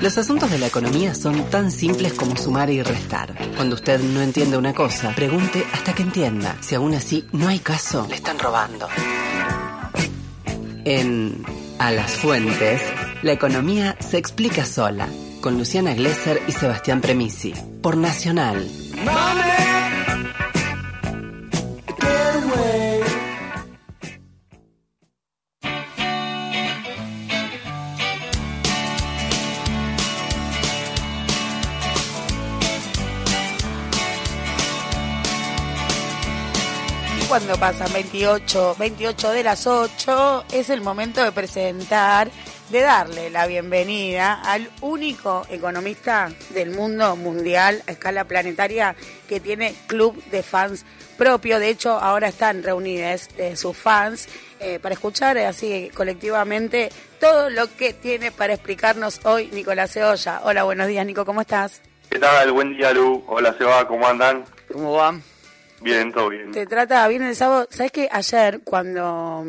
Los asuntos de la economía son tan simples como sumar y restar. Cuando usted no entiende una cosa, pregunte hasta que entienda. Si aún así no hay caso, le están robando. En A las Fuentes, la economía se explica sola, con Luciana Glesser y Sebastián Premisi, por Nacional. Cuando pasan 28, 28 de las 8, es el momento de presentar, de darle la bienvenida al único economista del mundo mundial a escala planetaria que tiene club de fans propio. De hecho, ahora están reunidas eh, sus fans eh, para escuchar así colectivamente todo lo que tiene para explicarnos hoy Nicolás Ceolla. Hola, buenos días, Nico, ¿cómo estás? ¿Qué tal? Buen día, Lu. Hola, Seba, ¿cómo andan? ¿Cómo van? Bien, todo bien. Te trata bien el sábado. ¿Sabes que ayer cuando,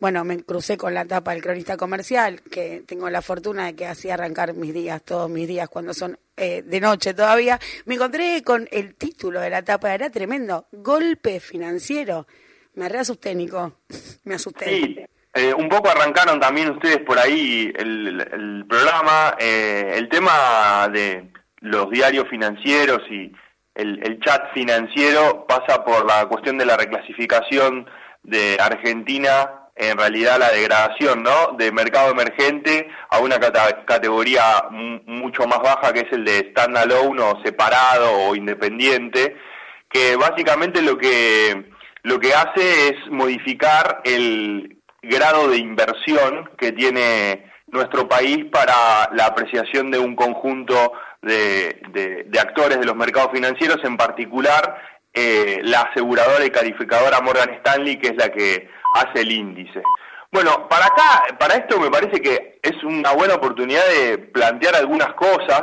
bueno, me crucé con la tapa del cronista comercial, que tengo la fortuna de que así arrancar mis días, todos mis días cuando son eh, de noche todavía, me encontré con el título de la tapa, era tremendo, golpe financiero. Me reasusté, Nico, me asusté. Sí, eh, un poco arrancaron también ustedes por ahí el, programa, eh, el tema de los diarios financieros y el, chat financiero pasa por la cuestión de la reclasificación de Argentina, en realidad la degradación, ¿no? De mercado emergente a una categoría mucho más baja que es el de standalone o separado o independiente, que básicamente lo que lo que hace es modificar el grado de inversión que tiene nuestro país para la apreciación de un conjunto de, actores de los mercados financieros, en particular eh, la aseguradora y calificadora Morgan Stanley, que es la que hace el índice. Bueno, para acá, para esto me parece que es una buena oportunidad de plantear algunas cosas,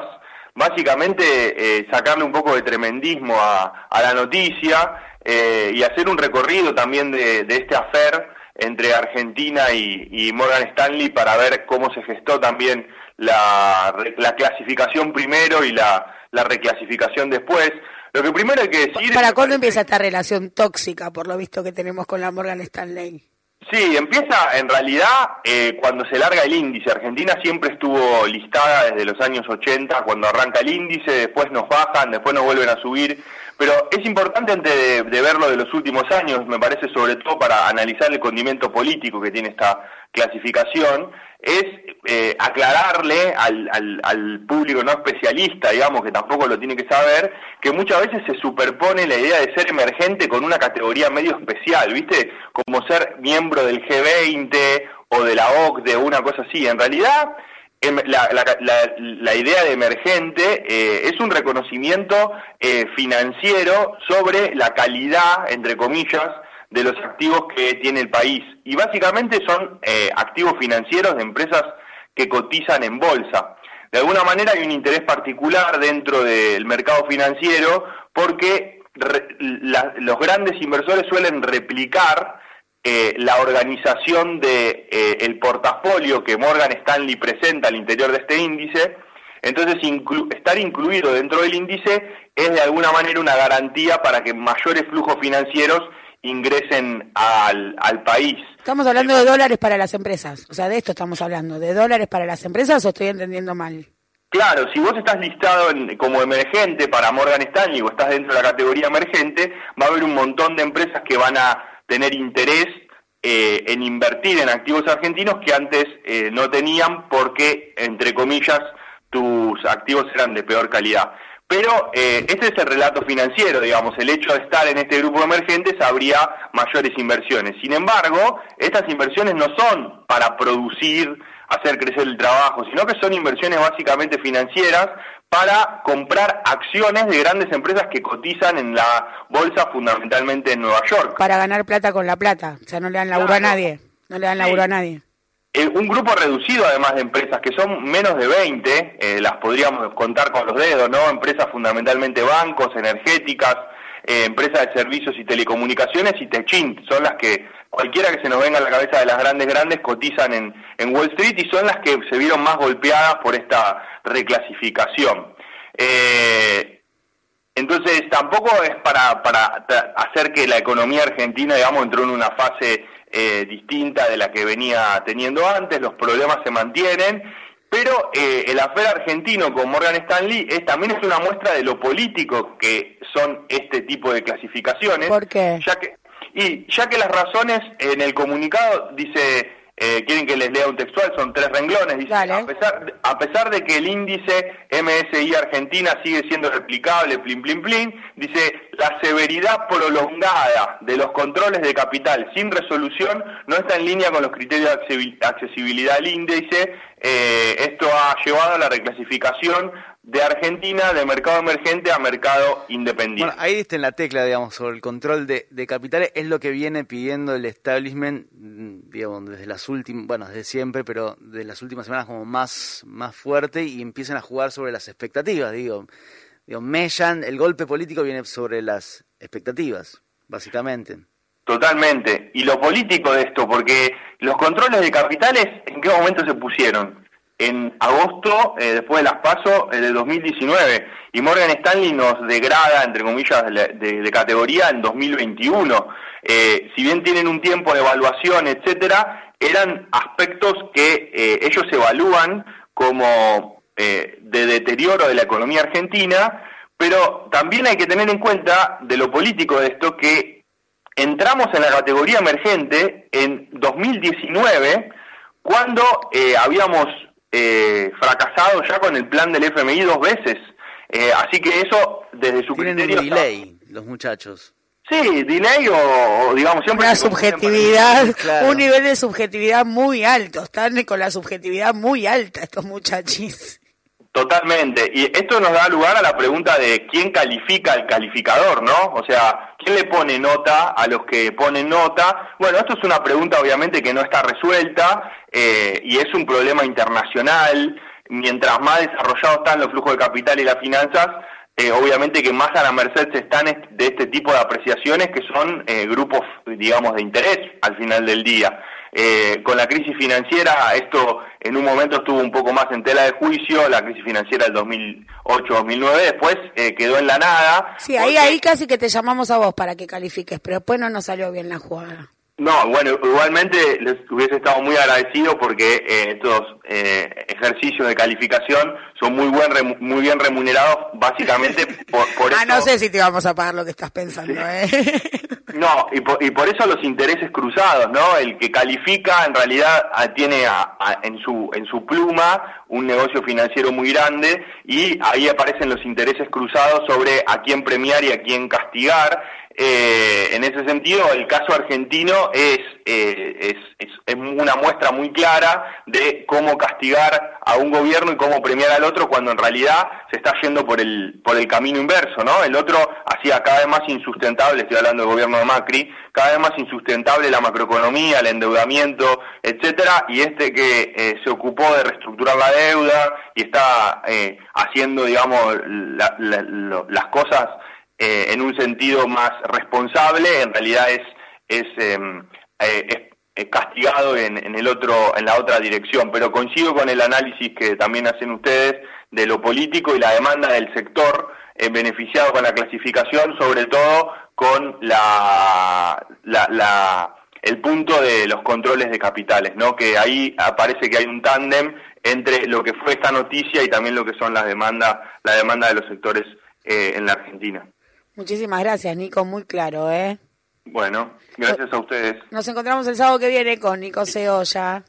básicamente eh, sacarle un poco de tremendismo a, la noticia eh, y hacer un recorrido también de, este afer entre Argentina y Morgan Stanley para ver cómo se gestó también la, la clasificación primero y la, la reclasificación después. Lo que primero hay que decir... ¿Para cuándo empieza esta relación tóxica, por lo visto que tenemos con la Morgan Stanley? Sí, empieza en realidad eh, cuando se larga el índice. Argentina siempre estuvo listada desde los años 80, cuando arranca el índice, después nos bajan, después nos vuelven a subir. Pero es importante antes de, de verlo de los últimos años, me parece sobre todo para analizar el condimento político que tiene esta clasificación, es eh, aclararle al, al, público no especialista, digamos, que tampoco lo tiene que saber, que muchas veces se superpone la idea de ser emergente con una categoría medio especial, ¿viste? Como ser miembro del G20 o de la OCDE o una cosa así. En realidad, em, la, idea de emergente eh, es un reconocimiento eh, financiero sobre la calidad, entre comillas, de los activos que tiene el país. Y básicamente son eh, activos financieros de empresas que cotizan en bolsa. De alguna manera hay un interés particular dentro del mercado financiero porque los grandes inversores suelen replicar eh, la organización de eh, el portafolio que Morgan Stanley presenta al interior de este índice. Entonces, estar incluido dentro del índice es de alguna manera una garantía para que mayores flujos financieros ingresen al, al país. Estamos hablando de dólares para las empresas, o sea, de esto estamos hablando, de dólares para las empresas o estoy entendiendo mal. Claro, si vos estás listado como emergente para Morgan Stanley o estás dentro de la categoría emergente, va a haber un montón de empresas que van a tener interés eh, en invertir en activos argentinos que antes eh, no tenían porque, entre comillas, tus activos eran de peor calidad. Pero eh, este es el relato financiero, digamos, el hecho de estar en este grupo de emergentes habría mayores inversiones. Sin embargo, estas inversiones no son para producir, hacer crecer el trabajo, sino que son inversiones básicamente financieras para comprar acciones de grandes empresas que cotizan en la bolsa fundamentalmente en Nueva York. Para ganar plata con la plata, o sea, no le dan laburo a nadie, no le dan laburo a nadie. Eh, un grupo reducido además de empresas que son menos de 20, eh, las podríamos contar con los dedos, ¿no? Empresas fundamentalmente bancos, energéticas, eh, empresas de servicios y telecomunicaciones y Techint, son las que cualquiera que se nos venga a la cabeza de las grandes grandes cotizan en, en Wall Street y son las que se vieron más golpeadas por esta reclasificación. Eh, entonces tampoco es para, para hacer que la economía argentina, digamos, entró en una fase eh, distinta de la que venía teniendo antes, los problemas se mantienen, pero eh, el afer argentino con Morgan Stanley es, también es una muestra de lo político que son este tipo de clasificaciones. ¿Por qué? Ya que, y ya que las razones en el comunicado dice eh, quieren que les lea un textual, son tres renglones. Dice, a pesar, a pesar de que el índice MSI Argentina sigue siendo replicable, plin, plin, plin, dice, la severidad prolongada de los controles de capital sin resolución no está en línea con los criterios de accesibilidad del índice. Eh, esto ha llevado a la reclasificación de Argentina de mercado emergente a mercado independiente. Bueno, ahí está en la tecla, digamos, sobre el control de, capitales, es lo que viene pidiendo el establishment, mm, digamos, desde las últimas, bueno, desde siempre, pero de las últimas semanas como más, más fuerte y empiezan a jugar sobre las expectativas, digo, digo, mellan, el golpe político viene sobre las expectativas, básicamente. Totalmente. Y lo político de esto, porque los controles de capitales, ¿en qué momento se pusieron? En agosto, eh, después de las PASO eh, de 2019, y Morgan Stanley nos degrada, entre comillas, de, categoría en 2021. Eh, si bien tienen un tiempo de evaluación, etcétera, eran aspectos que ellos evalúan como de deterioro de la economía argentina, pero también hay que tener en cuenta de lo político de esto que entramos en la categoría emergente en 2019 cuando habíamos eh, fracasado ya con el plan del FMI dos veces. Eh, así que eso, desde su Tienen criterio... un delay, los muchachos. Sí, delay o, digamos siempre... Una subjetividad, un nivel de subjetividad muy alto. Están con la subjetividad muy alta estos muchachos. Totalmente. Y esto nos da lugar a la pregunta de quién califica al calificador, ¿no? O sea, ¿quién le pone nota a los que ponen nota? Bueno, esto es una pregunta obviamente que no está resuelta eh, y es un problema internacional. Mientras más desarrollados están los flujos de capital y las finanzas, eh, obviamente que más a la merced se están de este tipo de apreciaciones que son eh, grupos, digamos, de interés al final del día. Eh, con la crisis financiera, esto en un momento estuvo un poco más en tela de juicio, la crisis financiera del 2008-2009, después eh, quedó en la nada. Sí, ahí, ahí casi que te llamamos a vos para que califiques, pero después no nos salió bien la jugada. No, bueno, igualmente les hubiese estado muy agradecido porque eh, estos eh, ejercicios de calificación son muy buen muy bien remunerados, básicamente por, por Ah, no sé si te vamos a pagar lo que estás pensando, ¿eh? No, y por, y por eso los intereses cruzados, ¿no? El que califica en realidad tiene en su en su pluma un negocio financiero muy grande y ahí aparecen los intereses cruzados sobre a quién premiar y a quién castigar eh, en ese sentido, el caso argentino es, eh, es, es, una muestra muy clara de cómo castigar a un gobierno y cómo premiar al otro cuando en realidad se está yendo por el, por el camino inverso, ¿no? El otro hacía cada vez más insustentable, estoy hablando del gobierno Macri, cada vez más insustentable la macroeconomía, el endeudamiento, etcétera, y este que eh, se ocupó de reestructurar la deuda y está haciendo, digamos, las cosas eh, en un sentido más responsable, en realidad es, es, em, eh, castigado en, el otro, en la otra dirección. Pero coincido con el análisis que también hacen ustedes de lo político y la demanda del sector eh, beneficiado con la clasificación, sobre todo con la, la, la, el punto de los controles de capitales, ¿no? que ahí aparece que hay un tándem entre lo que fue esta noticia y también lo que son las demandas, la demanda de los sectores en la Argentina. Muchísimas gracias, Nico, muy claro, ¿eh? Bueno, gracias a ustedes. Nos encontramos el sábado que viene con Nico Ceolla.